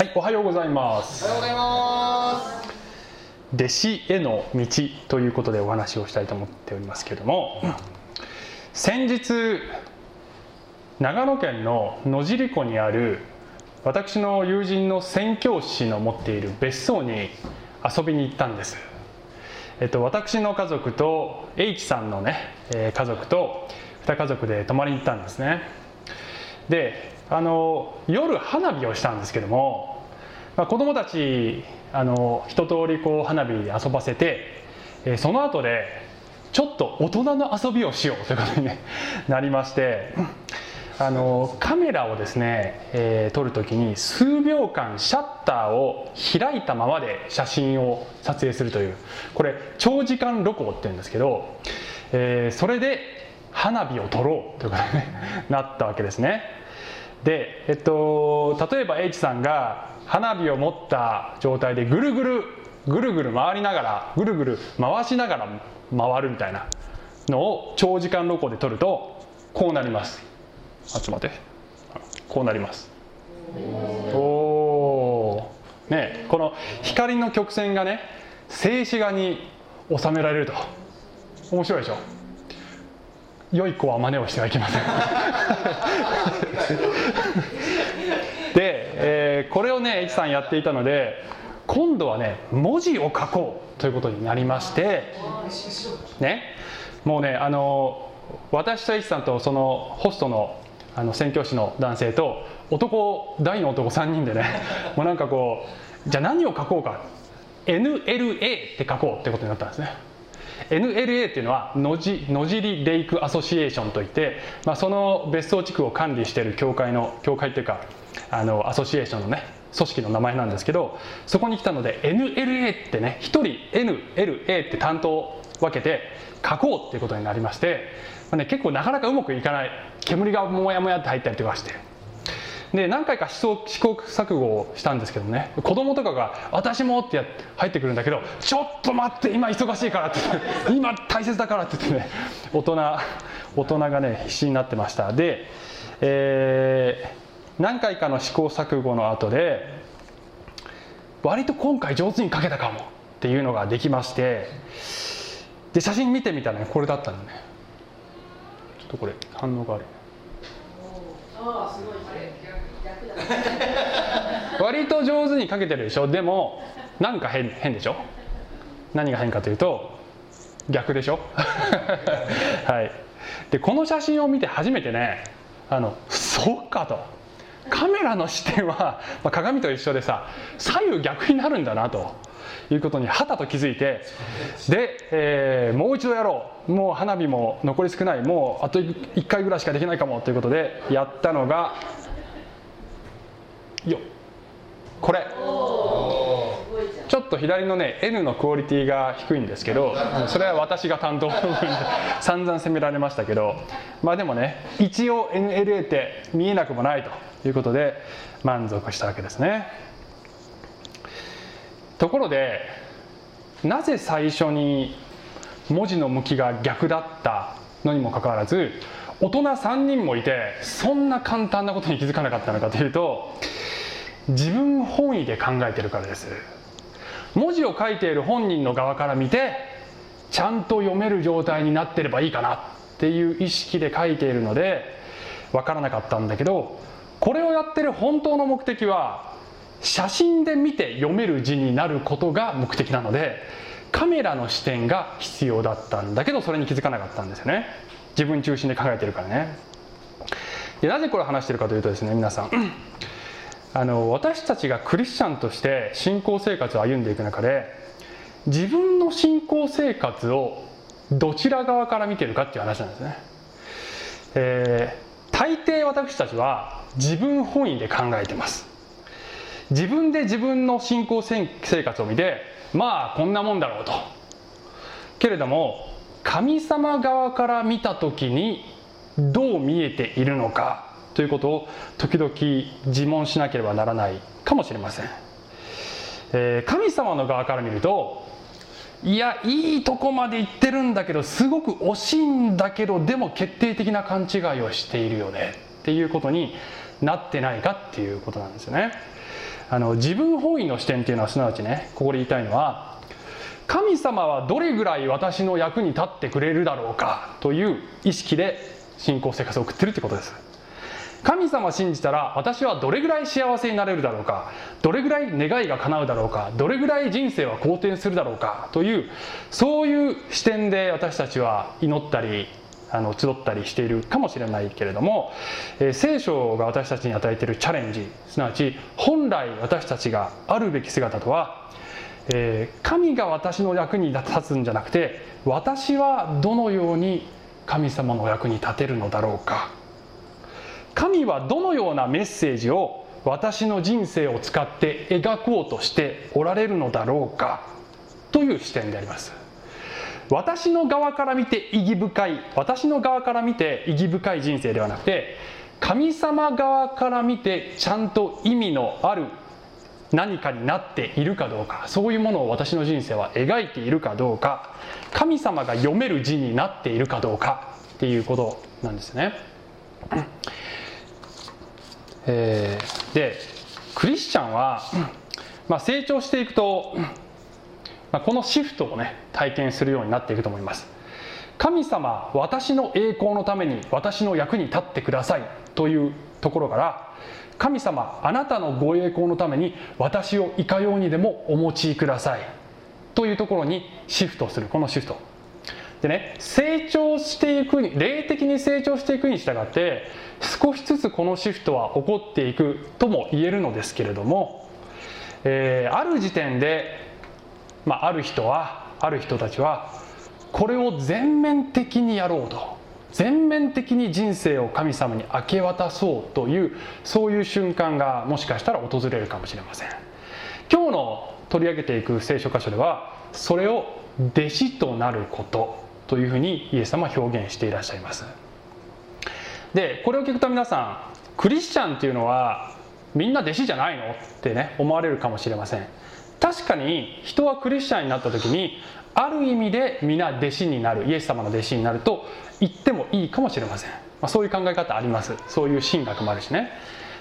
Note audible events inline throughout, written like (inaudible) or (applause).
はい、おはようございます。おはようございます。弟子への道ということでお話をしたいと思っておりますけれども、先日長野県の野尻湖にある私の友人の宣教師の持っている別荘に遊びに行ったんです。えっと、私の家族と H さんのね、えー家族と2家族で泊まりに行ったんですねであの夜花火をしたんですけども、まあ、子供たちあの一通りこう花火で遊ばせて、えその後でちょっと大人の遊びをしようということに、ね、(laughs) なりましてあのカメラをですね、えー撮るときに数秒間シャッターを開いたままで写真を撮影するというこれ長時間露光っていうんですけど、えーそれで花火を撮ろうということに、なったわけですね。で、えっと、例えば H さんが花火を持った状態でぐるぐるぐるぐる回りながらぐるぐる回しながら回るみたいなのを長時間露光で撮るとこうなります。あちょっと待って。こうなります。おおねこの光の曲線がね静止画に収められると。面白いでしょ？良い子は真似をしてはいけません。(laughs) で、えーこれをね H さんやっていたので今度はね文字を書こうということになりましてねもうねあの私と H さんとそのホストのあの宣教師の男性と男大の男3人でね (laughs) もうなんかこうじゃあ何を書こうか。NLA って書こうってことになったんですね NLA っていうのは野じ野尻レイクアソシエーションといって、まあ、その別荘地区を管理している教会の教会っていうかあのアソシエーションのね組織の名前なんですけどそこに来たので NLA ってね1人 NLA って担当を分けて書こうっていうことになりまして、まあね、結構なかなかうまくいかない。煙がもやもやって入ったりとかして。で何回か試行試行錯誤をしたんですけどね。子供とかが「私も」ってやって入ってくるんだけど「ちょっと待って今忙しいから」って言って「(laughs) 今大切だから」って言ってね大人大人がね必死になってました。で、えー何回かの試行錯誤の後で割と今回上手に描けたかもっていうのができましてで写真見てみたらねこれだったのね。ちょっとこれ反応が悪い (laughs) 割と上手に描けてるでしょ？でもなんか変変でしょ？何が変かというと逆でしょ？(laughs) はい。でこの写真を見て初めてねあのそうかと。カメラの視点は、まあ、鏡と一緒でさ左右逆になるんだなと。いうことにはたと気づいてで、えーもう一度やろう。もう花火も残り少ない。もうあと1回ぐらいしかできないかも。ということでやったのがよ。これ。ちょっと左のね N のクオリティが低いんですけどそれは私が担当の部分で散々責められましたけどまあでもね一応 NLA って見えなくもないということで満足したわけですね。ところでなぜ最初に文字の向きが逆だったのにもかかわらず大人3人もいてそんな簡単なことに気づかなかったのかというと自分本位で考えてるからです。文字を書いている本人の側から見てちゃんと読める状態になってればいいかなっていう意識で書いているので分からなかったんだけどこれをやってる本当の目的は写真で見て読める字になることが目的なのでカメラの視点が必要だったんだけどそれに気づかなかったんですよね。自分中心で考えてるからね。でなぜこれ話してるかというとですね皆さん。あの私たちがクリスチャンとして信仰生活を歩んでいく中で自分の信仰生活をどちら側から見てるかっていう話なんですね、えー大抵私たちは自分本位で考えてます。自分で自分の信仰生活を見てまあこんなもんだろうと。けれども神様側から見た時にどう見えているのかということを時々自問しなければならないかもしれません、えー神様の側から見るといやいいとこまで行ってるんだけどすごく惜しいんだけどでも決定的な勘違いをしているよね。っていうことになってないかっていうことなんですよね。あの自分本位の視点っていうのはすなわちねここで言いたいのは神様はどれぐらい私の役に立ってくれるだろうかという意識で信仰生活を送ってるってことです。神様信じたら私はどれぐらい幸せになれるだろうか？どれぐらい願いが叶うだろうか？どれぐらい人生は好転するだろうか？というそういう視点で私たちは祈ったりあの集ったりしているかもしれないけれども、えー、聖書が私たちに与えているチャレンジすなわち本来私たちがあるべき姿とは、えー、神が私の役に立つんじゃなくて私はどのように神様の役に立てるのだろうか？神はどのようなメッセージを私の人生を使って描こうとしておられるのだろうか？という視点であります私の側から見て意義深い私の側から見て意義深い人生ではなくて神様側から見てちゃんと意味のある何かになっているかどうかそういうものを私の人生は描いているかどうか神様が読める字になっているかどうかっていうことなんですね。えー、でクリスチャンは、まあ、成長していくとまあ、このシフトをね体験するようになっていくと思います。神様私の栄光のために私の役に立ってくださいというところから神様あなたのご栄光のために私をいかようにでもお持ちくださいというところにシフトするこのシフト。でね成長していくに霊的に成長していくに従って少しずつこのシフトは起こっていくとも言えるのですけれども、えー、ある時点でまあ、ある人はある人たちはこれを全面的にやろうと全面的に人生を神様に明け渡そうというそういう瞬間がもしかしたら訪れるかもしれません。今日の取り上げていく聖書箇所ではそれを弟子となること。というふうにイエス様は表現していらっしゃいます。でこれを聞くと皆さんクリスチャンっていうのはみんな弟子じゃないのってね思われるかもしれません。確かに人はクリスチャンになった時にある意味で皆弟子になるイエス様の弟子になると言ってもいいかもしれません、まあ、そういう考え方あります。そういう神学もあるしね。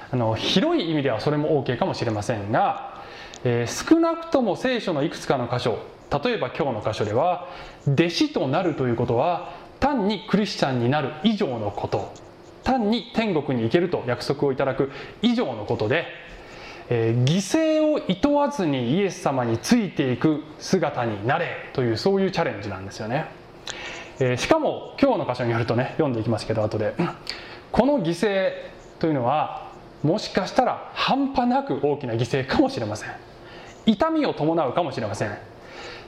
あの広い意味ではそれも OK かもしれませんが、えー、少なくとも聖書のいくつかの箇所例えば今日の箇所では弟子となるということは単にクリスチャンになる以上のこと単に天国に行けると約束をいただく以上のことでえー、犠牲をいとわずにイエス様についていく姿になれというそういうチャレンジなんですよね、えー、しかも今日の箇所によるとね読んでいきますけど後で。この犠牲というのはもしかしたら半端なく大きな犠牲かもしれません。痛みを伴うかもしれません。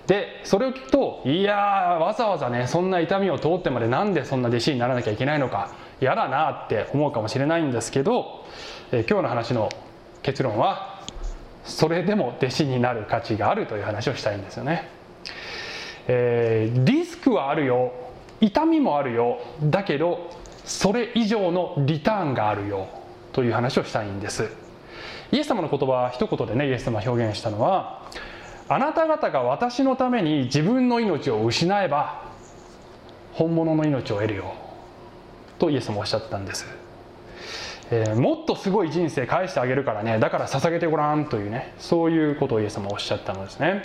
でそれを聞くといやわざわざねそんな痛みを通ってまでなんでそんな弟子にならなきゃいけないのか嫌だなって思うかもしれないんですけど、え、今日の話の結論はそれでも弟子になる価値があるという話をしたいんですよね、えー、リスクはあるよ痛みもあるよだけどそれ以上のリターンがあるよという話をしたいんです。イエス様の言葉一言でねイエス様表現したのはあなた方が私のために自分の命を失えば本物の命を得るよとイエス様おっしゃったんです。えー、もっとすごい人生返してあげるからねだから捧げてごらんというねそういうことをイエス様おっしゃったのですね。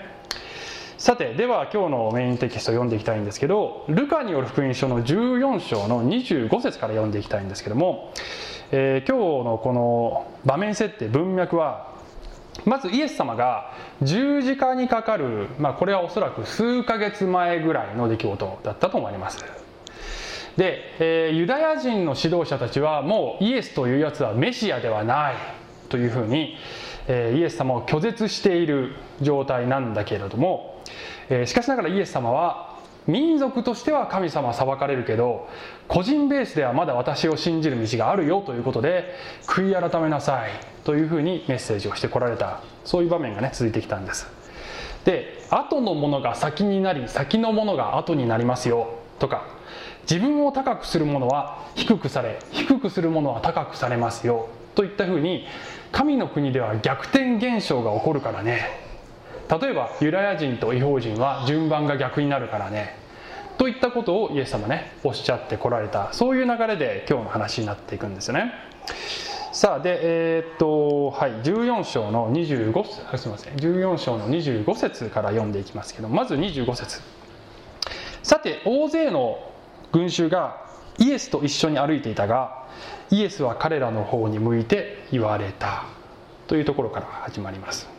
さてでは今日のメインテキストを読んでいきたいんですけどルカによる福音書の14章の25節から読んでいきたいんですけども、えー、今日のこの場面設定文脈はまずイエス様が十字架にかかる、まあ、これはおそらく数ヶ月前ぐらいの出来事だったと思われます。で、えー、ユダヤ人の指導者たちはもうイエスというやつはメシアではないというふうに、えー、イエス様を拒絶している状態なんだけれども、えー、しかしながらイエス様は民族としては神様裁かれるけど個人ベースではまだ私を信じる道があるよということで悔い改めなさいというふうにメッセージをしてこられたそういう場面がね続いてきたんです。で後のものが先になり先のものが後になりますよとか自分を高くするものは低くされ低くするものは高くされますよといったふうに神の国では逆転現象が起こるからね。例えばユダヤ人と違法人は順番が逆になるからねといったことをイエス様ねおっしゃってこられたそういう流れで今日の話になっていくんですよね。さあでえー、っとはい14章の25すみません。14章の25節から読んでいきますけどまず25節。さて大勢の群衆がイエスと一緒に歩いていたがイエスは彼らの方に向いて言われたというところから始まります。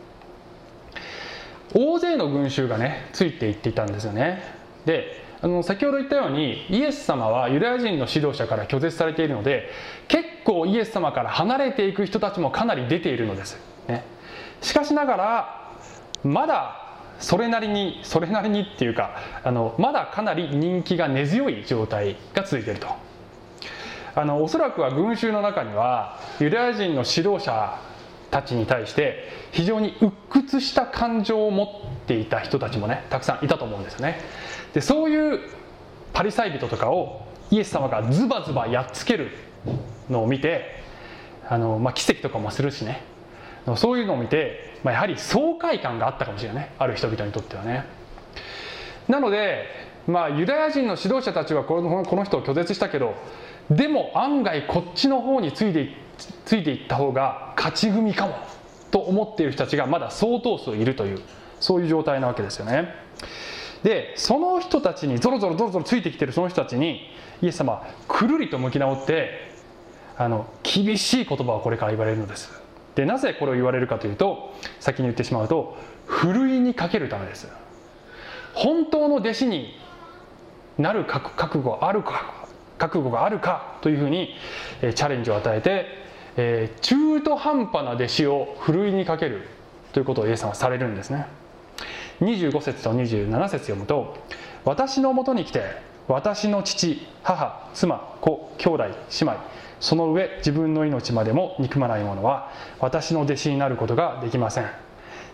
大勢の群衆がねついていっていたんですよね。であの先ほど言ったようにイエス様はユダヤ人の指導者から拒絶されているので結構イエス様から離れていく人たちもかなり出ているのです、ね、しかしながらまだそれなりにそれなりにっていうかあのまだかなり人気が根強い状態が続いていると。あのおそらくは群衆の中にはユダヤ人の指導者たちに対して非常に鬱屈した感情を持っていた人たちもねたくさんいたと思うんですよね。でそういうパリサイ人とかをイエス様がズバズバやっつけるのを見てあの、まあ、奇跡とかもするしね。そういうのを見て、まあ、やはり爽快感があったかもしれないある人々にとってはね。なので、まあ、ユダヤ人の指導者たちはこのこの人を拒絶したけどでも案外こっちの方についてついていった方が勝ち組かもと思っている人たちがまだ相当数いるというそういう状態なわけですよね。でその人たちにぞろぞろぞろぞろついてきてるその人たちにイエス様くるりと向き直ってあの厳しい言葉をこれから言われるのです。でなぜこれを言われるかというと先に言ってしまうとふるいにかけるためです。本当の弟子になる覚悟あるか覚悟があるかというふうにチャレンジを与えて、えー、中途半端な弟子をふるいにかけるということをイエス様はされるんですね。25節と27節読むと「私のもとに来て私の父母妻子兄弟姉妹その上自分の命までも憎まない者は私の弟子になることができません。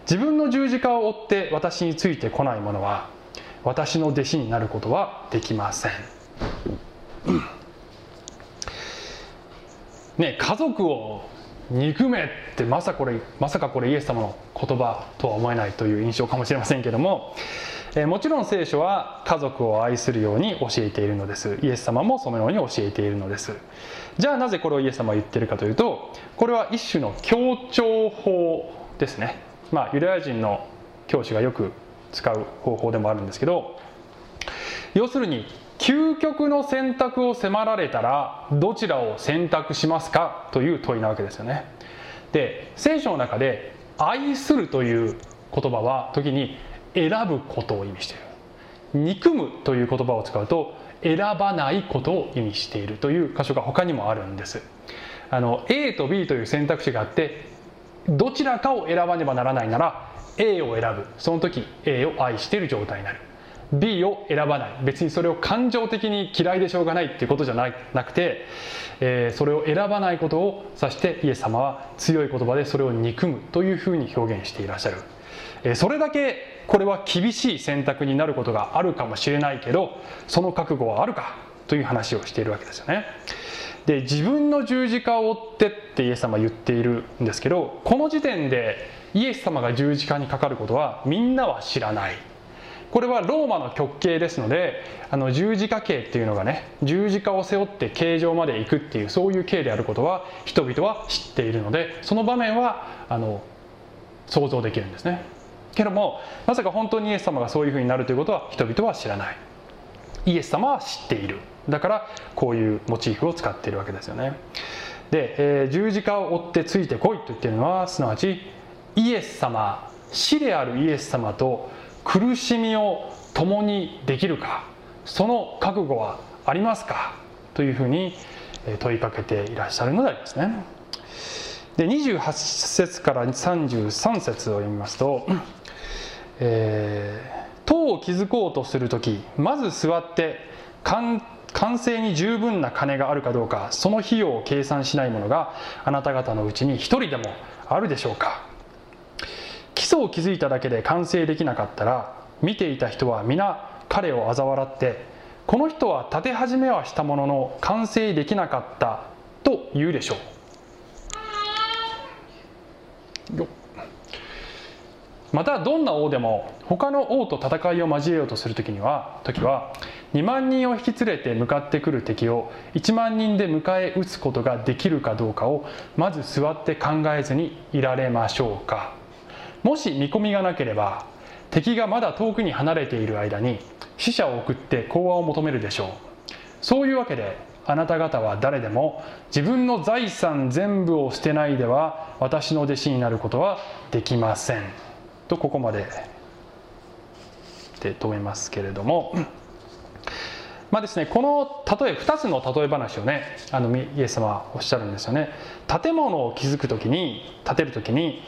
自分の十字架を追って私についてこない者は私の弟子になることはできません。ね、家族を憎めってまさこれまさかこれイエス様の言葉とは思えないという印象かもしれませんけども、えもちろん聖書は家族を愛するように教えているのです。イエス様もそのように教えているのです。じゃあなぜこれをイエス様は言ってるかというとこれは一種の協調法ですね。まあユダヤ人の教師がよく使う方法でもあるんですけど要するに究極の選択を迫られたらどちらを選択しますか？という問いなわけですよね。で聖書の中で「愛する」という言葉は時に選ぶことを意味している。憎むという言葉を使うと選ばないことを意味している。という箇所が他にもあるんです。あの A と B という選択肢があってどちらかを選ばねばならないなら A を選ぶ。その時 A を愛している状態になる。B を選ばない。別にそれを感情的に嫌いでしょうがないっていうことじゃなくて、えー、それを選ばないことを指してイエス様は強い言葉でそれを憎むというふうに表現していらっしゃる、えー、それだけこれは厳しい選択になることがあるかもしれないけどその覚悟はあるかという話をしているわけですよね。で自分の十字架を追ってってイエス様は言っているんですけどこの時点でイエス様が十字架にかかることはみんなは知らない。これはローマの極刑ですのであの十字架刑っていうのがね十字架を背負って刑場まで行くっていうそういう刑であることは人々は知っているのでその場面はあの想像できるんですね。けどもまさか本当にイエス様がそういうふうになるということは人々は知らない。イエス様は知っている。だからこういうモチーフを使っているわけですよね。で、えー、十字架を追ってついてこいと言っているのはすなわちイエス様死であるイエス様と苦しみを共にできるかその覚悟はありますかというふうに問いかけていらっしゃるのでありますね。で28節から33節を読みますと「えー、塔を築こうとする時まず座って完成に十分な金があるかどうかその費用を計算しないものがあなた方のうちに一人でもあるでしょうか」礎を築いただけで完成できなかったら見ていた人は皆彼を嘲笑ってこの人は建て始めはしたものの完成できなかったと言うでしょう。またどんな王でも他の王と戦いを交えようとする時には時は2万人を引き連れて向かってくる敵を1万人で迎え撃つことができるかどうかをまず座って考えずにいられましょうか。もし見込みがなければ敵がまだ遠くに離れている間に死者を送って講和を求めるでしょう。そういうわけであなた方は誰でも自分の財産全部を捨てないでは私の弟子になることはできません。とここまでで止めますけれども。まあですね、この例え2つの例え話をねあのイエス様はおっしゃるんですよね。建物を築く時に建てる時に、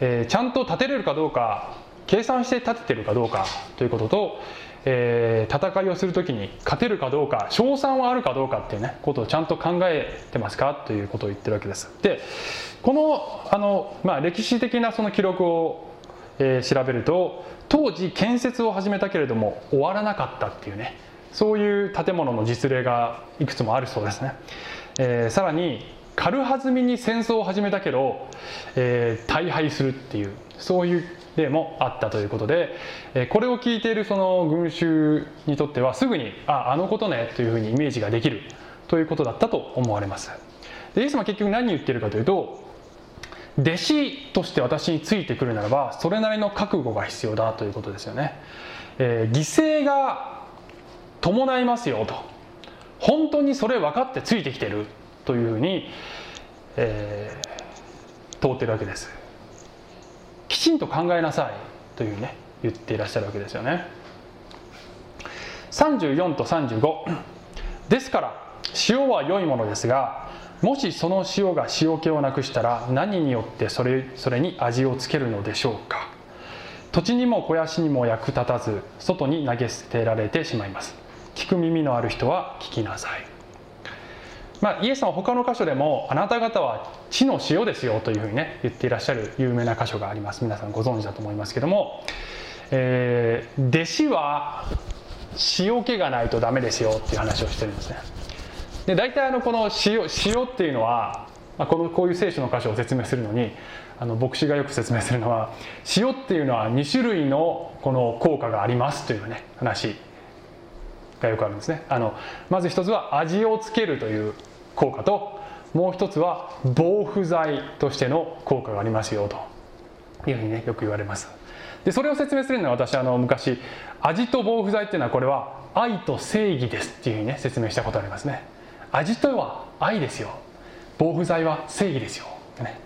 えー、ちゃんと建てれるかどうか計算して建ててるかどうかということと、えー、戦いをする時に勝てるかどうか勝算はあるかどうかっていうねことをちゃんと考えてますかということを言ってるわけです。でこのあの、まあ、歴史的なその記録を、えー、調べると当時建設を始めたけれども終わらなかったっていうねそういう建物の実例がいくつもあるそうですね、えー、さらに軽はずみに戦争を始めたけど、えー、大敗するっていうそういう例もあったということで、えー、これを聞いているその群衆にとってはすぐにああのことねというふうにイメージができるということだったと思われます。でイエス様は結局何言ってるかというと弟子として私についてくるならばそれなりの覚悟が必要だということですよね、えー、犠牲が伴いますよと。本当にそれ分かってついてきてる。というふうに、えー、通ってるわけです。きちんと考えなさいというね言っていらっしゃるわけですよね。34と35ですから塩は良いものですがもしその塩が塩気をなくしたら何によってそれそれに味をつけるのでしょうか。土地にも肥やしにも役立たず外に投げ捨てられてしまいます。聞く耳のある人は聞きなさい。まあ、イエスは他の箇所でもあなた方は地の塩ですよというふうにね言っていらっしゃる有名な箇所があります。皆さんご存知だと思いますけども、えー、弟子は塩気がないとダメですよっていう話をしてるんですね。で大体あのこの塩塩っていうのは、まあ、このこういう聖書の箇所を説明するのにあの牧師がよく説明するのは塩っていうのは2種類のこの効果がありますというね話がよくあるんですね。あのまず一つは味をつけるという効果ともう一つは防腐剤としての効果がありますよというふうにねよく言われます。でそれを説明するのは私あの昔味と防腐剤っていうのはこれは愛と正義ですっていうふうにね説明したことありますね。味とは愛です。よ防腐剤は正義ですよ。ね。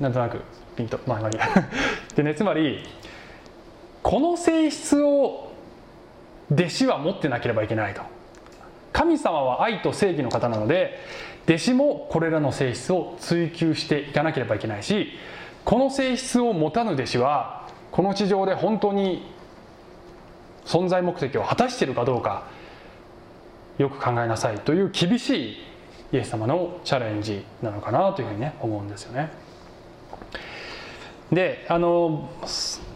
なんとなくピンとまあまあいいでねつまりこの性質を弟子は持ってなければいけないと。神様は愛と正義の方なので弟子もこれらの性質を追求していかなければいけないしこの性質を持たぬ弟子はこの地上で本当に存在目的を果たしているかどうかよく考えなさいという厳しいイエス様のチャレンジなのかなというふうにね思うんですよね。であの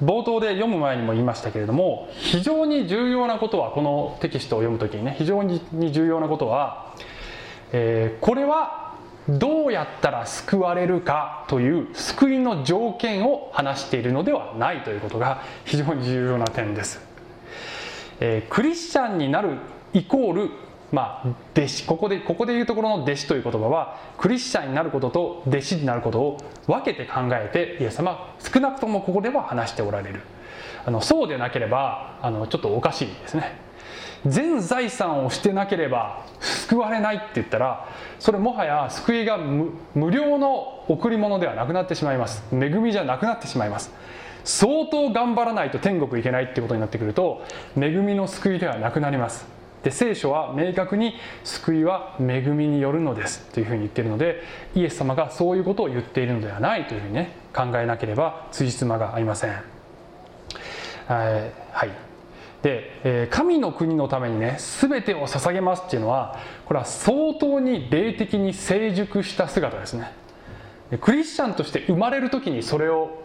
冒頭で読む前にも言いましたけれども非常に重要なことはこのテキストを読む時にね非常に重要なことは、えー、これはどうやったら救われるかという救いの条件を話しているのではないということが非常に重要な点です、えー、クリスチャンになるイコールまあ、弟子ここでここでいうところの弟子という言葉はクリスチャンになることと弟子になることを分けて考えてイエス様少なくともここでは話しておられる。あのそうでなければあのちょっとおかしいですね。全財産をしてなければ救われないって言ったらそれもはや救いが無料の贈り物ではなくなってしまいます。恵みじゃなくなってしまいます。相当頑張らないと天国行けないってことになってくると恵みの救いではなくなります。で聖書は明確に救いは恵みによるのですというふうに言っているのでイエス様がそういうことを言っているのではないというふうにね考えなければ辻褄が合いません。はいでえ神の国のためにね全てを捧げますっていうのはこれは相当に霊的に成熟した姿ですね。クリスチャンとして生まれる時にそれを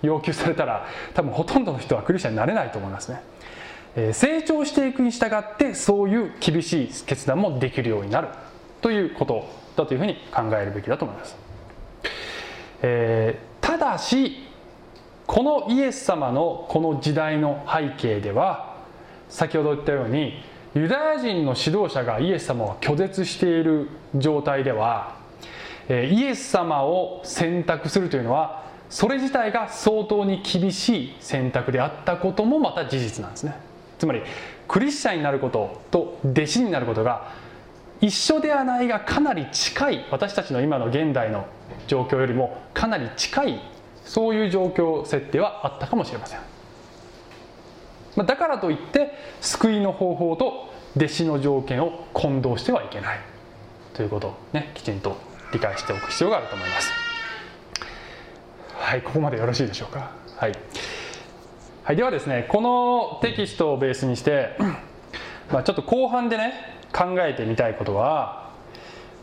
要求されたら多分ほとんどの人はクリスチャンになれないと思いますね。成長していくに従ってそういう厳しい決断もできるようになるということだというふうに考えるべきだと思います、えー、ただしこのイエス様のこの時代の背景では先ほど言ったようにユダヤ人の指導者がイエス様を拒絶している状態ではイエス様を選択するというのはそれ自体が相当に厳しい選択であったこともまた事実なんですね。つまりクリスチャンになることと弟子になることが一緒ではないがかなり近い私たちの今の現代の状況よりもかなり近いそういう状況設定はあったかもしれません。だからといって救いの方法と弟子の条件を混同してはいけないということをねきちんと理解しておく必要があると思います。はいここまでよろしいでしょうか？はい、はい、ではですねこのテキストをベースにしてまあちょっと後半でね考えてみたいことは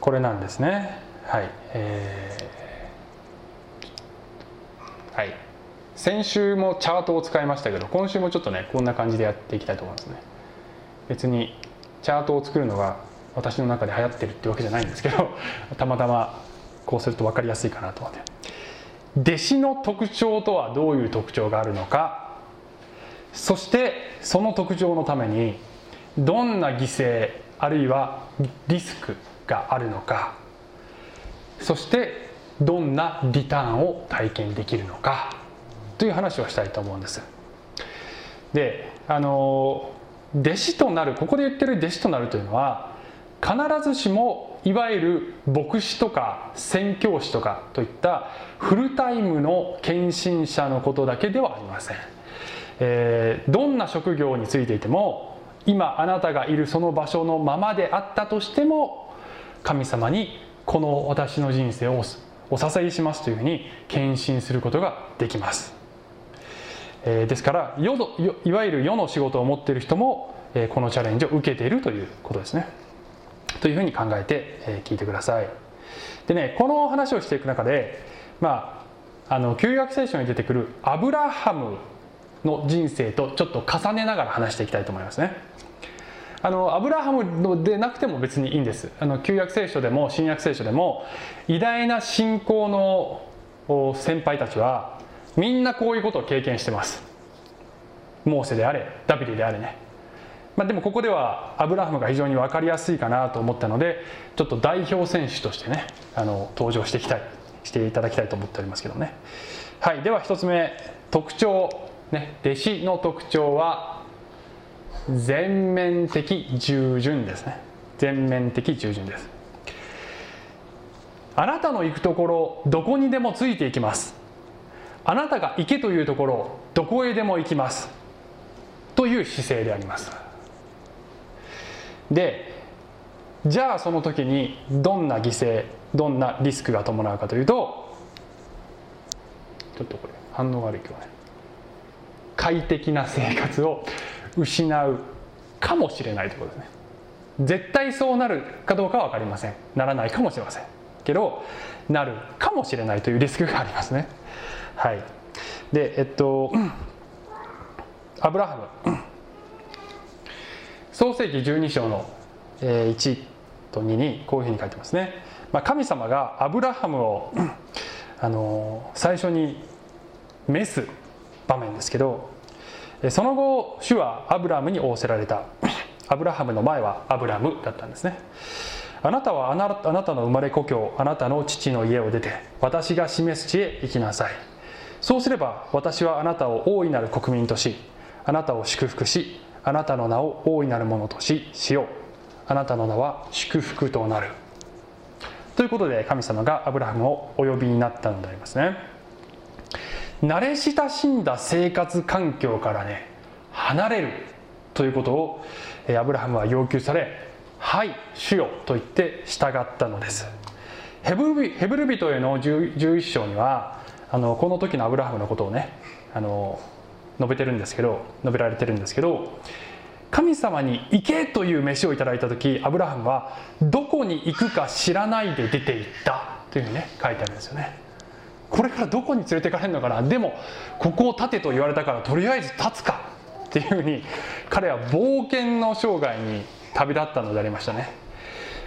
これなんですね。はいえー、はい。先週もチャートを使いましたけど今週もちょっとねこんな感じでやっていきたいと思いますね。別にチャートを作るのが私の中で流行ってるってわけじゃないんですけど (laughs) たまたまこうすると分かりやすいかなと思って弟子の特徴とはどういう特徴があるのかそしてその特徴のためにどんな犠牲あるいはリスクがあるのかそしてどんなリターンを体験できるのかという話をしたいと思うんです。であの弟子となるここで言ってる弟子となるというのは必ずしもいわゆる牧師とか宣教師とかといったフルタイムの献身者のことだけではありません、えー、どんな職業についていても今あなたがいるその場所のままであったとしても神様にこの私の人生をお支えしますというふうに献身することができます。えー、ですから世のいわゆる世の仕事を持っている人も、えー、このチャレンジを受けているということですね。というふうに考えて、えー、聞いてください。でねこの話をしていく中でまああの旧約聖書に出てくるアブラハムの人生とちょっと重ねながら話していきたいと思いますね。あのアブラハムでなくても別にいいんです。あの旧約聖書でも新約聖書でも偉大な信仰の先輩たちはみんなこういうことを経験してます。モーセであれダビデであれね、まあ、でもここではアブラハムが非常に分かりやすいかなと思ったのでちょっと代表選手としてねあの登場していきたいしていただきたいと思っておりますけどね。はいでは1つ目特徴。ね弟子の特徴は全面的従順ですね。全面的従順です。あなたの行くところどこにでもついていきます。あなたが行けというところどこへでも行きます。という姿勢であります。でじゃあその時にどんな犠牲どんなリスクが伴うかというとちょっとこれ反応悪い今日ね。快適な生活を失うかもしれないということですね。絶対そうなるかどうかは分かりません。ならないかもしれません。けどなるかもしれないというリスクがありますね。はい。でえっと (clears throat) アブラハム。創世紀12章の1と2にこういうふうに書いてますね、まあ、神様がアブラハムを (clears throat) あの最初に召す。場面ですけどその後主はアブラムに仰せられた。(clears throat) アブラハムの前はアブラムだったんですね。あなたはあなたの生まれ故郷あなたの父の家を出て私が示す地へ行きなさい。そうすれば私はあなたを大いなる国民としあなたを祝福しあなたの名を大いなるものとししよう。あなたの名は祝福となる。ということで神様がアブラハムをお呼びになったのでありますね。慣れ親しんだ生活環境からね離れるということをアブラハムは要求され「はい主よ」と言って従ったのです。ヘブル人への11章にはあのこの時のアブラハムのことをねあの述べてるんですけど述べられてるんですけど神様に行けという飯をいただいた時アブラハムはどこに行くか知らないで出て行ったというふうにね書いてあるんですよね。これからどこに連れてかれるのかな？でもここを立てと言われたからとりあえず立つか。っていうふうに彼は冒険の生涯に旅立ったのでありましたね、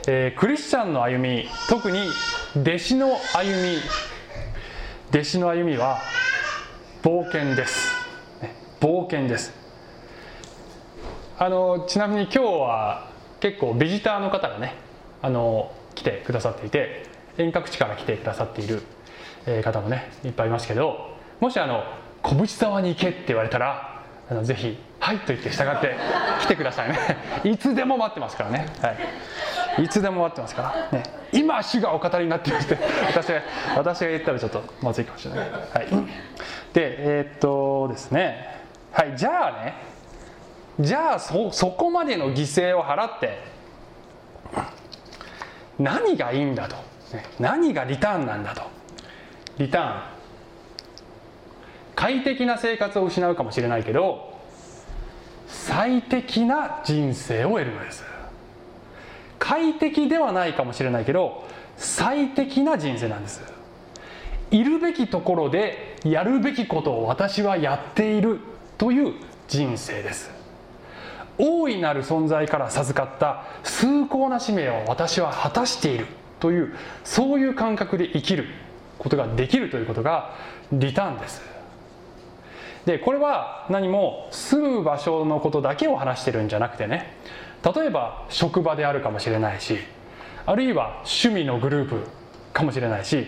えー、クリスチャンの歩み特に弟子の歩み。弟子の歩みは冒険です、冒険です。あのちなみに今日は結構ビジターの方がねあの来てくださっていて遠隔地から来てくださっている方もねいっぱいいますけどもしあの小淵沢に行けって言われたらあのぜひ「はい」と言って従って (laughs) 来てくださいね。いつでも待ってますからね、はい、いつでも待ってますから、ね、今主がお語りになってまして私が私が言ったらちょっとまずいかもしれない、はい、でえー、っとですね。はいじゃあねじゃあそそこまでの犠牲を払って何がいいんだと。何がリターンなんだと。リターン。快適な生活を失うかもしれないけど最適な人生を得るのです。快適ではないかもしれないけど最適な人生なんです。いるべきところでやるべきことを私はやっているという人生です。大いなる存在から授かった崇高な使命を私は果たしているというそういう感覚で生きることができるということがリターンです。でこれは何も住む場所のことだけを話してるんじゃなくてね例えば職場であるかもしれないしあるいは趣味のグループかもしれないし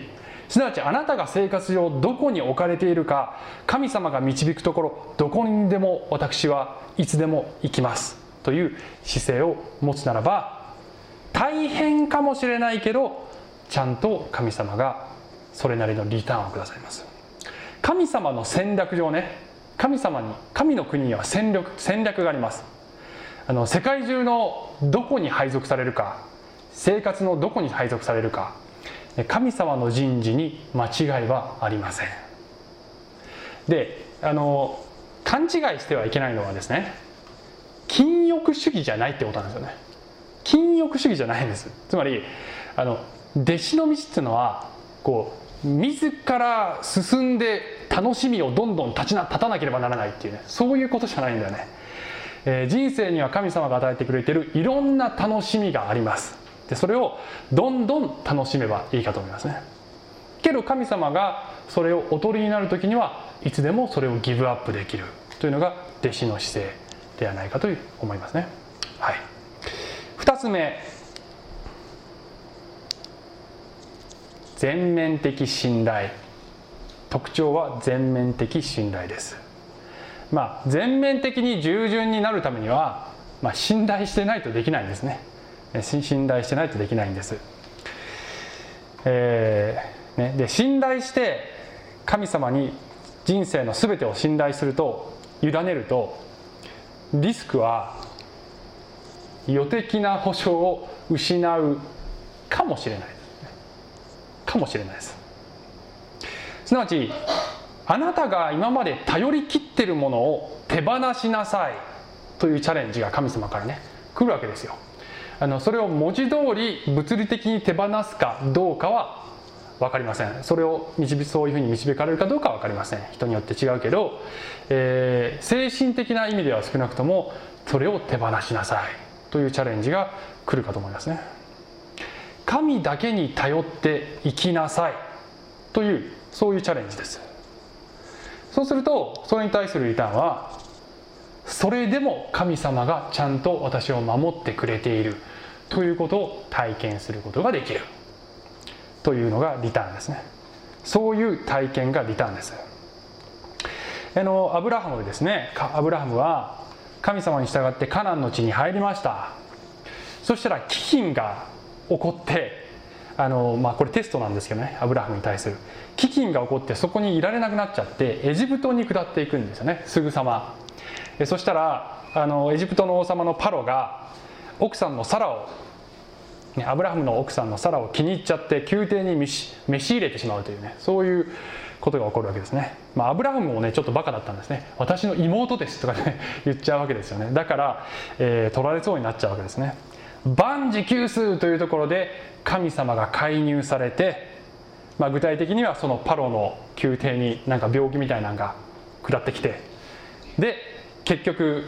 すなわちあなたが生活上どこに置かれているか神様が導くところどこにでも私はいつでも行きますという姿勢を持つならば大変かもしれないけどちゃんと神様がそれなりのリターンをくださいます。神様の戦略上ね神様に神の国には戦略戦略があります。あの世界中のどこに配属されるか生活のどこに配属されるか神様の人事に間違いはありません。であの勘違いしてはいけないのはですね禁欲主義じゃないってことなんですよね。禁欲主義じゃないんです。つまりあの弟子の道っていうのはこう自ら進んで楽しみをどんどん立ちな立たなければならないっていうねそういうことじゃないんだよね、えー、人生には神様が与えてくれてるいろんな楽しみがあります。でそれをどんどん楽しめばいいかと思いますね。けど神様がそれをおとりになる時にはいつでもそれをギブアップできるというのが弟子の姿勢ではないかと思いますね。はい。2つ目。全面的信頼。特徴は全面的信頼です。まあ全面的に従順になるためには、まあ、信頼してないとできないんですね。信頼してないとできないんです、えーね、で信頼して神様に人生の全てを信頼すると委ねるとリスクは予的な保証を失うかもしれない。かもしれないです。すなわちあなたが今まで頼り切ってるものを手放しなさいというチャレンジが神様からね来るわけですよ。あのそれを文字通り物理的に手放すかどうかは分かりません。それを導そういうふうに導かれるかどうかは分かりません。人によって違うけど、えー、精神的な意味では少なくともそれを手放しなさいというチャレンジが来るかと思いますね。神だけに頼って生きなさい。というそういうチャレンジです。そうするとそれに対するリターンはそれでも神様がちゃんと私を守ってくれている。ということを体験することができる。というのがリターンですね。そういう体験がリターンです。あのアブラハムですね。アブラハムは神様に従ってカナンの地に入りました。そしたら飢饉が起こってあの、まあ、これテストなんですけどねアブラハムに対する。飢饉が起こってそこにいられなくなっちゃってエジプトに下っていくんですよねすぐさま。そしたらあのエジプトの王様のパロが奥さんのサラをね、アブラハムの奥さんのサラを気に入っちゃって宮廷に召し入れてしまうというねそういうことが起こるわけですね、まあ、アブラハムもねちょっとバカだったんですね。私の妹ですとかね言っちゃうわけですよね。だから、えー、取られそうになっちゃうわけですね。万事休すというところで神様が介入されて、まあ、具体的にはそのパロの宮廷になんか病気みたいなのが下ってきてで結局、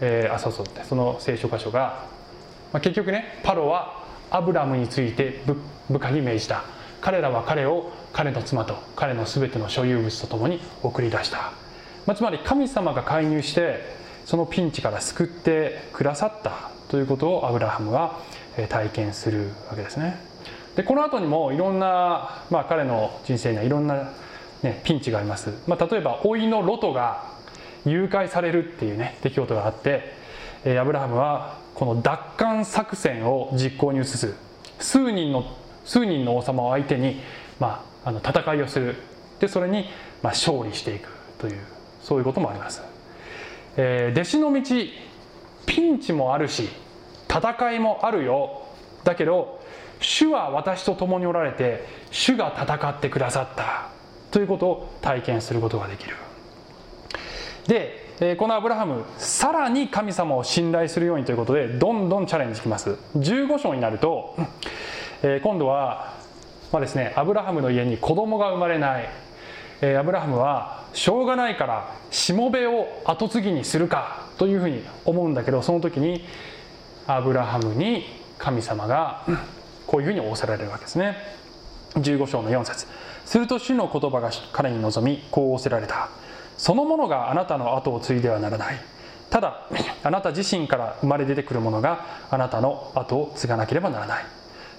えー、あそうそうその聖書箇所が、まあ、結局ねパロはアブラムについて部下に命じた。彼らは彼を彼の妻と彼の全ての所有物とともに送り出した、まあ、つまり神様が介入してそのピンチから救ってくださった。ということをアブラハムは体験するわけですね。でこの後にもいろんな、まあ、彼の人生にはいろんな、ね、ピンチがあります、まあ、例えば甥のロトが誘拐されるっていうね出来事があってアブラハムはこの奪還作戦を実行に移す。数人の数人の王様を相手に、まあ、あの戦いをする。でそれに、まあ、勝利していくというそういうこともあります、えー、弟子の道ピンチもあるし戦いもあるよ。だけど主は私と共におられて主が戦ってくださった。ということを体験することができる。でこのアブラハムさらに神様を信頼するようにということでどんどんチャレンジします。15章になると、今度は、まあですね、アブラハムの家に子供が生まれない、えアブラハムはしょうがないからしもべを跡継ぎにするかというふうに思うんだけどその時にアブラハムに神様がこういうふうに仰せられるわけですね。15章の4節。すると主の言葉が彼に望みこう仰せられた。そのものがあなたの後を継いではならない。ただあなた自身から生まれ出てくるものがあなたの後を継がなければならない。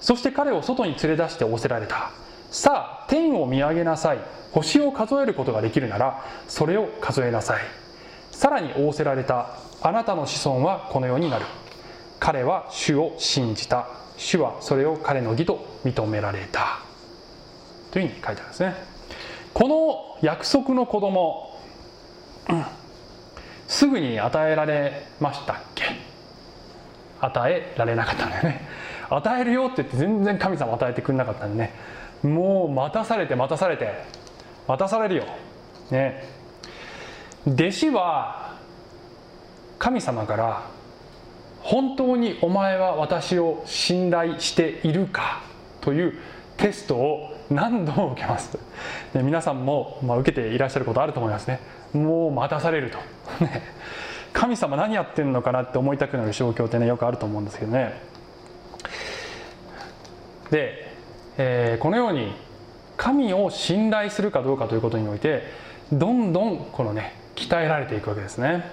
そして彼を外に連れ出して仰せられた。さあ天を見上げなさい。星を数えることができるならそれを数えなさい。さらに仰せられたあなたの子孫はこのようになる。彼は主を信じた。主はそれを彼の義と認められた。というふうに書いてあるんですね。この約束の子供うんすぐに与えられましたっけ？与えられなかったんだよね。与えるよって言って全然神様与えてくれなかったんでね。もう待たされて待たされて。待たされるよ。ね。弟子は神様から本当にお前は私を信頼しているかというテストを何度も受けます。で皆さんも、まあ、受けていらっしゃることあると思いますね。もう待たされると。神様何やってんのかなって思いたくなる状況ってねよくあると思うんですけどね。で、えー、このように神を信頼するかどうかということにおいてどんどんこのね鍛えられていくわけですね。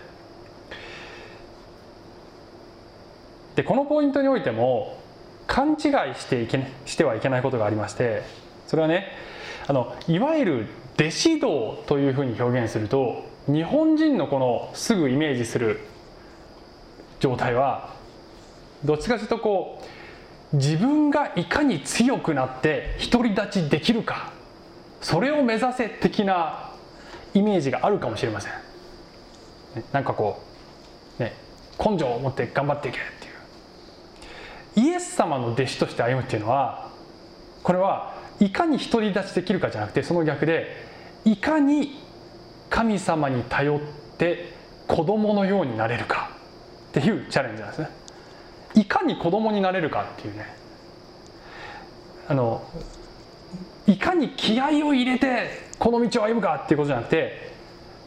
でこのポイントにおいても勘違いしていけしてはいけないことがありましてそれはねあのいわゆる弟子道というふうに表現すると日本人のこのすぐイメージする状態はどっちかというとこう自分がいかに強くなって独り立ちできるかそれを目指せ的なイメージがあるかもしれません。なんかこうね根性を持って頑張っていけっていう。イエス様の弟子として歩むっていうのはこれはいかに独り立ちできるかじゃなくてその逆でいかに神様に頼って子供のようになれるかっていうチャレンジなんですね。いかに子供になれるかっていうね。あのいかに気合を入れてこの道を歩むかっていうことじゃなくて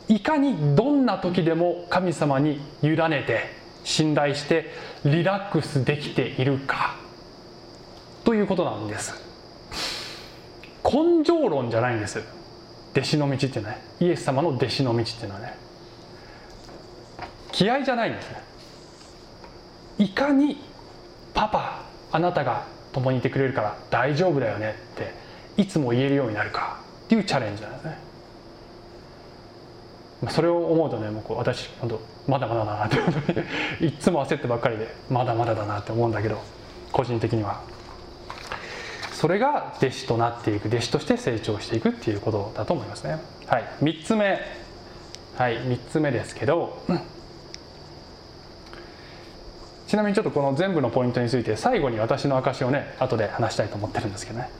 いかにどんな時でも神様に委ねて信頼してリラックスできているかということなんです。根性論じゃないんです。弟子の道っていうのはね。イエス様の弟子の道っていうのはね。気合じゃないんですね。いかにパパあなたが共にいてくれるから大丈夫だよねっていつも言えるようになるかっていうチャレンジなんですね。それを思うとねもう私本当まだまだだなって (laughs) いつも焦ってばっかりでまだまだだなって思うんだけど個人的には。それが弟子となっていく弟子として成長していくっていうことだと思いますね。はい。3つ目。はい3つ目ですけど、うん、ちなみにちょっとこの全部のポイントについて最後に私の証をね後で話したいと思ってるんですけどね。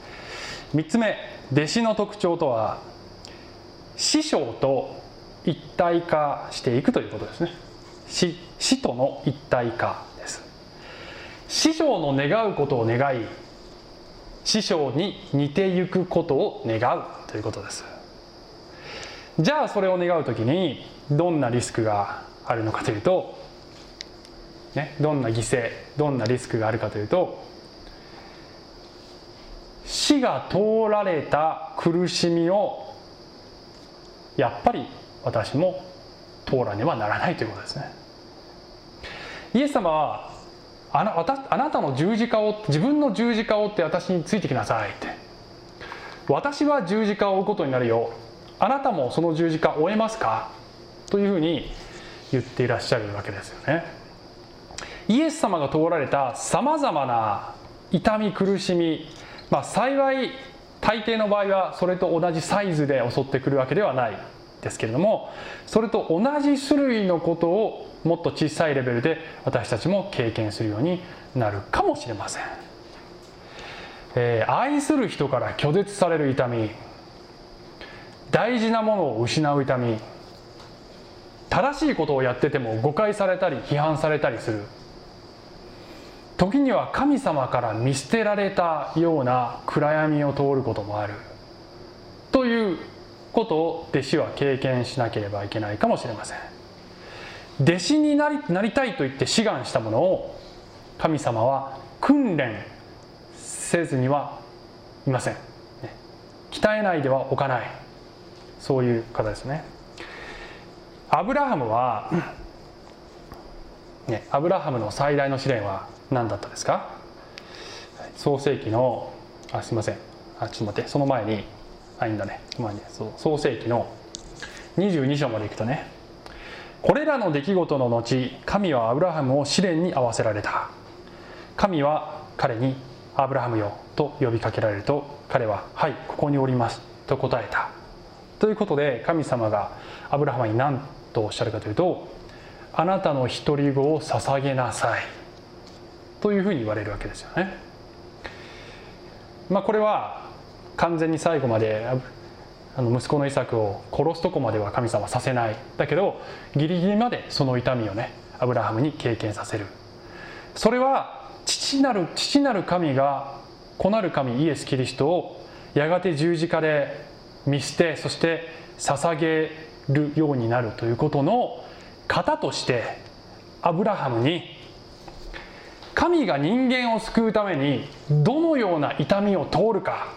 3つ目弟子の特徴とは師匠と一体化していくということですね。師師との一体化です。師匠の願うことを願い師匠に似てゆくことを願うということです。じゃあそれを願う時にどんなリスクがあるのかというと、ね、どんな犠牲どんなリスクがあるかというと死が通られた苦しみをやっぱり私も通らねばならないということですね。イエス様はあなあなたの十字架を自分の十字架を追って私についてきなさいって。私は十字架を追うことになるよ。あなたもその十字架を追えますか？というふうに言っていらっしゃるわけですよね。イエス様が通られたさまざまな痛み苦しみ、まあ、幸い大抵の場合はそれと同じサイズで襲ってくるわけではないですけれどもそれと同じ種類のことをもっと小さいレベルで私たちも経験するようになるかもしれません、えー、愛する人から拒絶される痛み大事なものを失う痛み正しいことをやってても誤解されたり批判されたりする時には神様から見捨てられたような暗闇を通ることもあるということを弟子は経験しなければいけないかもしれません。弟子になりなりたいと言って志願したものを神様は訓練せずにはいません、鍛えないではおかない。そういう方ですね。アブラハムは、ね、アブラハムの最大の試練は何だったですか？創世紀のあすいません。あちょっと待って。その前にあいいんだね。前に。そう。創世紀の22章までいくとね。これらの出来事の後神はアブラハムを試練に合わせられた。神は彼に「アブラハムよ」と呼びかけられると彼は「はいここにおります」と答えた。ということで神様がアブラハムに何とおっしゃるかというと「あなたの独り子を捧げなさい」というふうに言われるわけですよね。まあ、これは完全に最後まであの息子のイサクを殺すとこまでは神様させないだけどギリギリまでその痛みをねアブラハムに経験させるそれは父なる父なる神が子なる神イエス・キリストをやがて十字架で見捨てそして捧げるようになるということの型としてアブラハムに神が人間を救うためにどのような痛みを通るか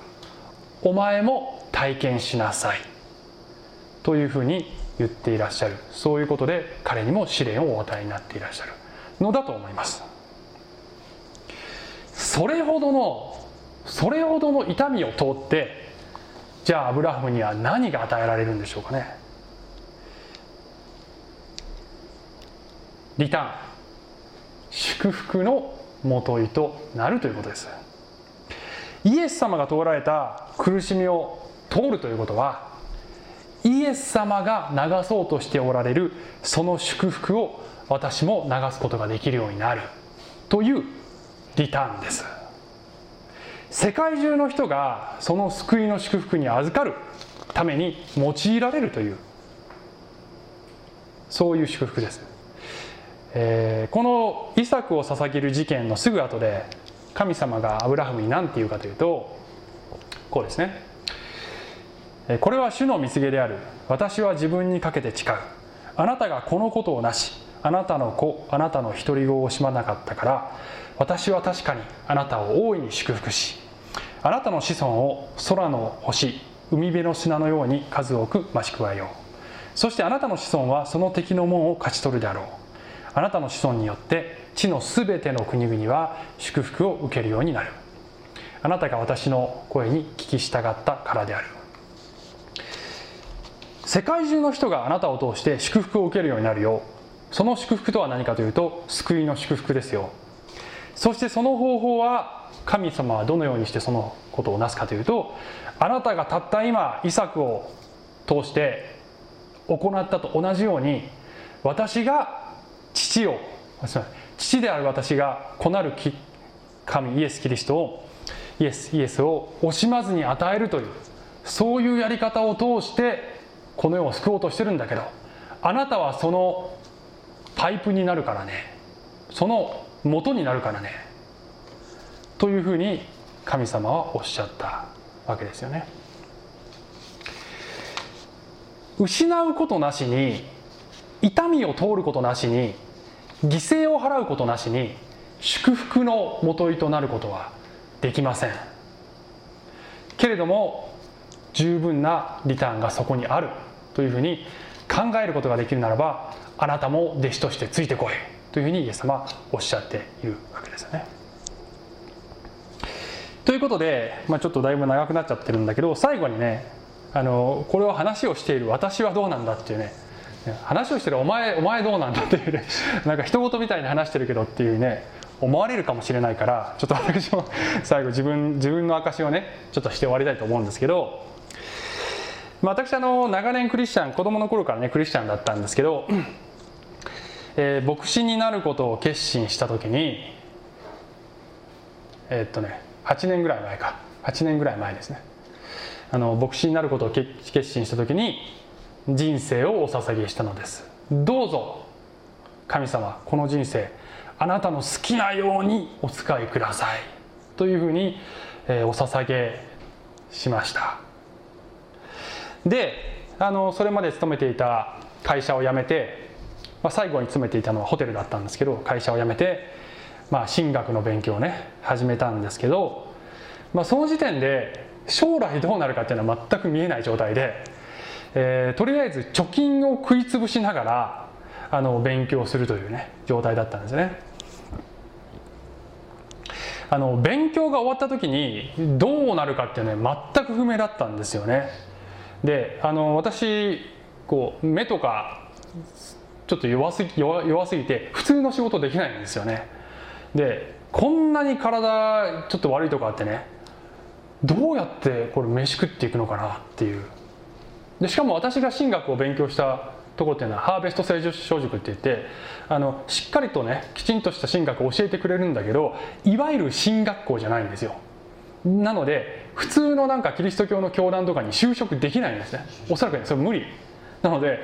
お前も体験しなさい。というふうに言っていらっしゃる。そういうことで彼にも試練をお与えになっていらっしゃる。のだと思います。それほどのそれほどの痛みを通ってじゃあアブラハムには何が与えられるんでしょうかね。リターン。祝福のもといとなるということです。イエス様が通られた苦しみを通るということはイエス様が流そうとしておられるその祝福を私も流すことができるようになるというリターンです。世界中の人がその救いの祝福に預かるために用いられるというそういう祝福です、えー、このイサクを捧げる事件のすぐ後で神様がアブラハムに何て言うかというとこうですね。これは主の蜜毛である。私は自分にかけて誓う。あなたがこのことをなしあなたの子あなたの独り子を惜しまなかったから私は確かにあなたを大いに祝福しあなたの子孫を空の星海辺の砂のように数多く増し加えよう。そしてあなたの子孫はその敵の門を勝ち取るであろう。あなたの子孫によって地のすべての国々は祝福を受けるようになる。あなたが私の声に聞き従ったからである。世界中の人があなたを通して祝福を受けるようになるよ。その祝福とは何かというと救いの祝福ですよ。そしてその方法は神様はどのようにしてそのことをなすかというとあなたがたった今イサクを通して行ったと同じように私が父を父である私が子なる神イエス・キリストをイエスイエスを惜しまずに与えるというそういうやり方を通してこの世を救おうとしてるんだけどあなたはそのパイプになるからね。その元になるからね。というふうに神様はおっしゃったわけですよね。失うことなしに痛みを通ることなしに犠牲を払うことなしに祝福のもといとなることはできませんけれども十分なリターンがそこにあるというふうに考えることができるならばあなたも弟子としてついてこいというふうにイエス様はおっしゃっているわけですよね。ということで、まあ、ちょっとだいぶ長くなっちゃってるんだけど最後にねあのこれを話をしている私はどうなんだっていうね話をしてるお前お前どうなんだっていうね (laughs) なんか人事みたいに話してるけどっていうね思われるかもしれないからちょっと私も (laughs) 最後自分自分の証をねちょっとして終わりたいと思うんですけど、まあ、私あの長年クリスチャン子供の頃からねクリスチャンだったんですけど、えー、牧師になることを決心した時にえー、っとね8年ぐらい前か。8年ぐらい前ですね。あの牧師になることを決心した時に人生をお捧げしたのです。どうぞ神様この人生あなたの好きなようにお使いください。というふうに、えー、お捧げしました。であのそれまで勤めていた会社を辞めて、まあ、最後に勤めていたのはホテルだったんですけど会社を辞めて、まあ、神学の勉強をね始めたんですけど、まあ、その時点で将来どうなるかっていうのは全く見えない状態で、えー、とりあえず貯金を食い潰しながらあの勉強するというね状態だったんですね。あの勉強が終わった時にどうなるかっていうのは全く不明だったんですよね。であの私こう目とかちょっと弱すぎ弱弱すぎて普通の仕事できないんですよね。でこんなに体ちょっと悪いとこあってねどうやってこれ飯食っていくのかなっていう。でしかも私が神学を勉強したところっていうのはハーベスト聖書塾って言ってあのしっかりとねきちんとした神学を教えてくれるんだけどいわゆる神学校じゃないんですよ。なので普通のなんかキリスト教の教団とかに就職できないんですね。おそらくねそれ無理。なので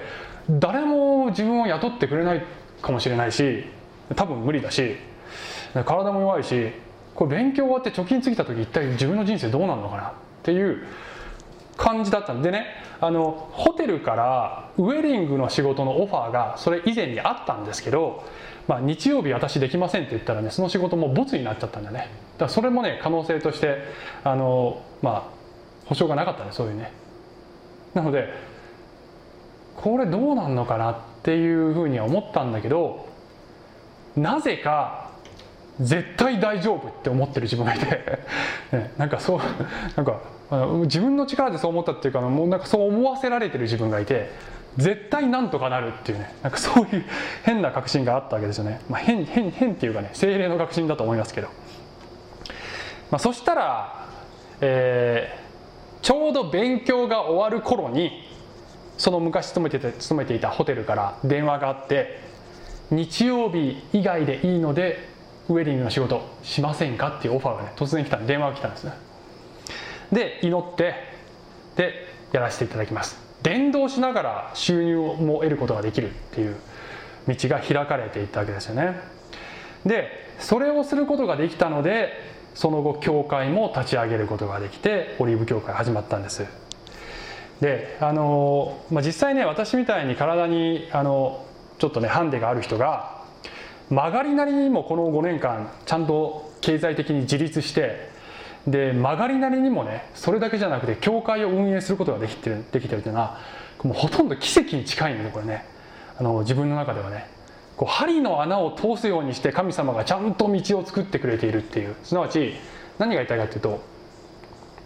誰も自分を雇ってくれないかもしれないし多分無理だし体も弱いしこれ勉強終わって貯金つぎた時一体自分の人生どうなるのかなっていう感じだったんでねあのホテルからウェディングの仕事のオファーがそれ以前にあったんですけど、まあ、日曜日私できませんって言ったらねその仕事もボツになっちゃったんだね。だからそれもね可能性としてあのまあ保証がなかったねそういうね。なのでこれどうなんのかなっていうふうには思ったんだけどなぜか絶対大丈夫って思ってる自分がいて。(laughs) ね、なんかそうなんか自分の力でそう思ったっていうかもうなんかそう思わせられてる自分がいて絶対なんとかなるっていうね。なんかそういう (laughs) 変な確信があったわけですよね、まあ、変変変っていうかね精霊の確信だと思いますけど、まあ、そしたら、えー、ちょうど勉強が終わる頃にその昔勤めてて勤めていたホテルから電話があって日曜日以外でいいのでウェディングの仕事しませんかっていうオファーがね突然来た電話が来たんですね。で祈ってでやらせていただきます。伝道しながら収入も得ることができるっていう道が開かれていったわけですよね。でそれをすることができたのでその後教会も立ち上げることができてオリーブ教会始まったんです。であの、まあ、実際ね私みたいに体にあのちょっとねハンデがある人が曲がりなりにもこの5年間ちゃんと経済的に自立してで曲がりなりにもねそれだけじゃなくて教会を運営することができてるできてるというのはもうほとんど奇跡に近いんでこれね。あの自分の中ではね。こう針の穴を通すようにして神様がちゃんと道を作ってくれているっていう。すなわち何が言いたいかっていうと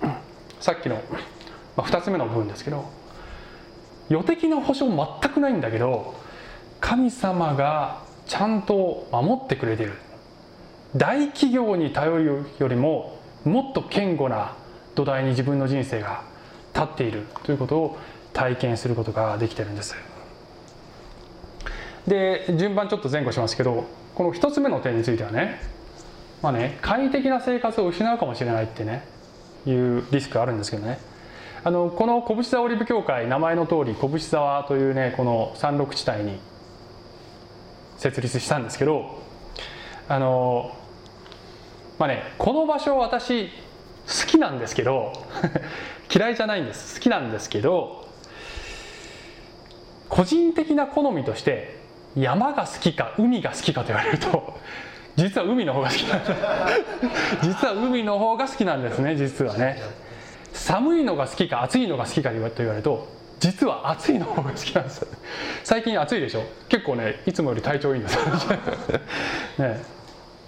(clears throat) さっきの、まあ、2つ目の部分ですけど予的な保証全くないんだけど神様がちゃんと守ってくれている。大企業に頼るよりももっと堅固な土台に自分の人生が立っているということを体験することができてるんです。で順番ちょっと前後しますけどこの1つ目の点についてはねまあね快適な生活を失うかもしれないってねいうリスクあるんですけどね。あのこの拳沢オリブ協会名前の通り拳沢というねこの山麓地帯に設立したんですけどあのまあねこの場所私好きなんですけど (laughs) 嫌いじゃないんです。好きなんですけど個人的な好みとして山が好きか海が好きかと言われると (laughs) 実は海の方が好きなんです。(laughs) 実は海の方が好きなんですね実はね。寒いのが好きか暑いのが好きかと言われると実は暑いの方が好きなんです。最近暑いでしょ？結構ねいつもより体調いいんですね。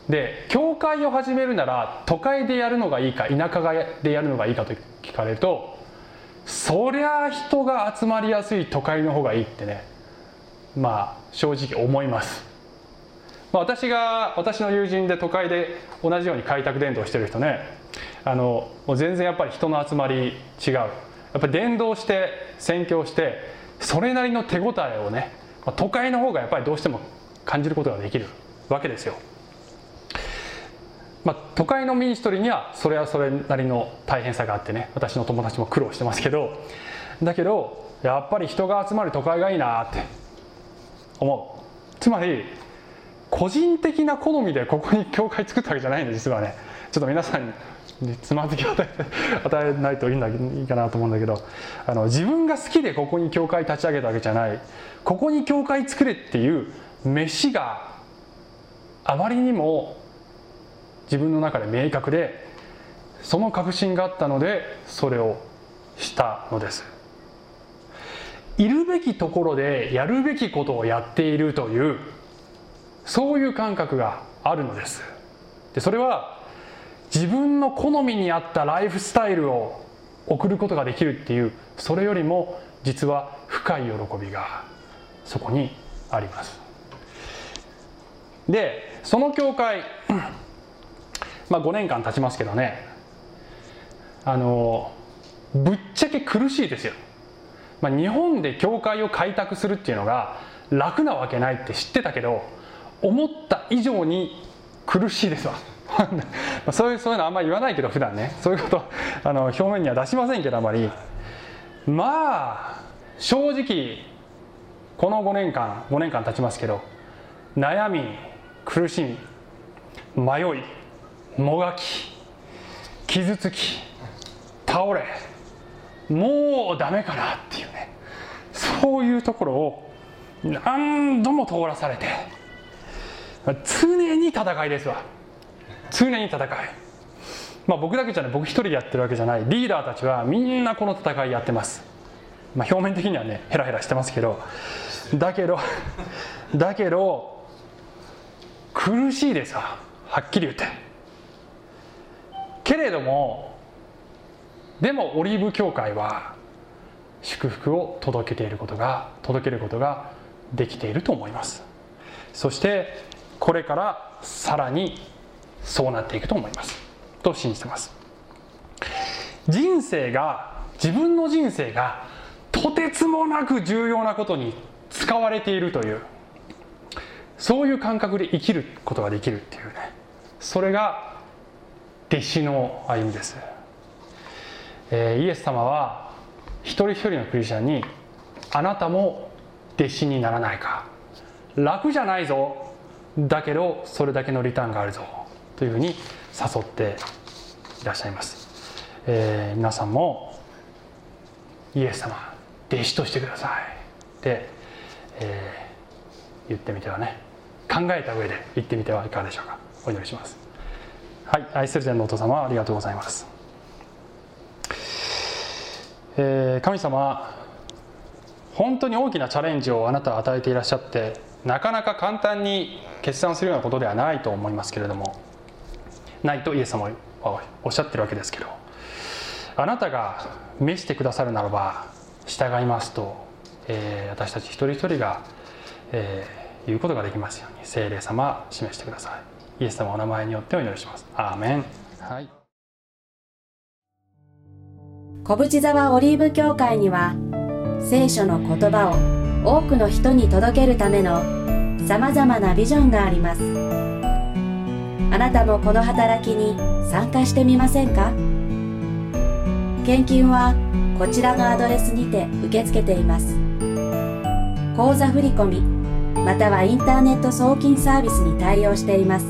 で教会を始めるなら都会でやるのがいいか田舎でやるのがいいかと聞かれるとそりゃ人が集まりやすい都会の方がいいってねまあ正直思います、まあ、私が私の友人で都会で同じように開拓伝道してる人ねあのもう全然やっぱり人の集まり違う。やっぱり伝道して宣教してそれなりの手応えをね都会の方がやっぱりどうしても感じることができるわけですよ。まあ、都会のミニストリーにはそれはそれなりの大変さがあってね私の友達も苦労してますけどだけどやっぱり人が集まる都会がいいなって思う。つまり個人的な好みでここに教会作ったわけじゃないんで実はね。ちょっと皆さんにつまずきを (laughs) 与えないといいんだいいかなと思うんだけどあの自分が好きでここに教会立ち上げたわけじゃない。ここに教会作れっていう飯があまりにも自分の中で明確でその確信があったのでそれをしたのです。いるべきところでやるべきことをやっているというそういう感覚があるのです。でそれは自分の好みに合ったライフスタイルを送ることができるっていうそれよりも実は深い喜びがそこにあります。でその教会まあ、5年間経ちますけどね。あのぶっちゃけ苦しいですよ、まあ、日本で教会を開拓するっていうのが楽なわけないって知ってたけど思った以上に苦しいですわ。(laughs) そういうそういうのあんまり言わないけど普段ね。そういうことあの表面には出しませんけどあまり。まあ正直この5年間5年間経ちますけど悩み苦しみ迷いもがき傷つき倒れもうダメかなっていうねそういうところを何度も通らされて常に戦いですわ。常に戦い。まあ僕だけじゃない僕一人でやってるわけじゃないリーダーたちはみんなこの戦いやってます。まあ表面的にはねヘラヘラしてますけどだけどだけど苦しいですわ。はっきり言って。けれどもでもオリーブ教会は祝福を届けていることが届けることができていると思います。そしてこれからさらにそうなっていくと思います。と信じてます。人生が自分の人生がとてつもなく重要なことに使われているというそういう感覚で生きることができるっていうね。それが弟子の歩みです、えー、イエス様は一人一人のクリスチャンにあなたも弟子にならないか。楽じゃないぞ。だけどそれだけのリターンがあるぞ。というふうに誘っていらっしゃいます、えー、皆さんもイエス様弟子としてください。って、えー、言ってみてはね。考えた上で言ってみてはいかがでしょうか。お祈りします。はい愛する天のお父様ありがとうございます、えー、神様本当に大きなチャレンジをあなたは与えていらっしゃってなかなか簡単に決断するようなことではないと思いますけれどもないとイエス様はおっしゃってるわけですけどあなたが召してくださるならば従いますと、えー、私たち一人一人が、えー、言うことができますように聖霊様示してください。イエス様お名前によってお祈りします。アーメン。はい。小淵沢オリーブ教会には聖書の言葉を多くの人に届けるためのさまざまなビジョンがあります。あなたもこの働きに参加してみませんか？献金はこちらのアドレスにて受け付けています。口座振込またはインターネット送金サービスに対応しています